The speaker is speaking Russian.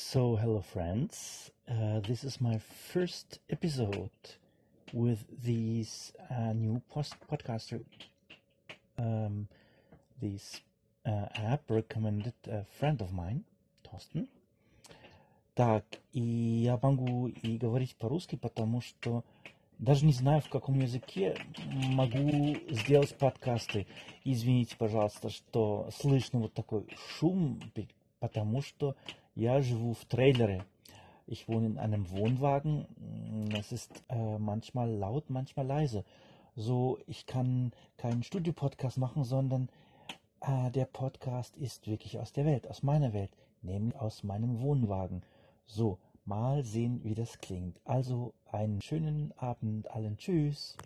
So, hello, friends. Uh, this is my first episode with these uh, new post- podcaster. Um, this uh, app recommended a friend of mine, Torsten. Так, и я могу и говорить по-русски, потому что даже не знаю, в каком языке могу сделать подкасты. Извините, пожалуйста, что слышно вот такой шум, потому что я живу в трейлере. Ich wohne in einem Wohnwagen. Es ist äh, manchmal laut, manchmal leise. So, ich kann keinen Studio-Podcast machen, sondern äh, der Podcast ist wirklich aus der Welt, aus meiner Welt, nämlich aus meinem Wohnwagen. So, mal sehen, wie das klingt. Also einen schönen Abend allen. Tschüss.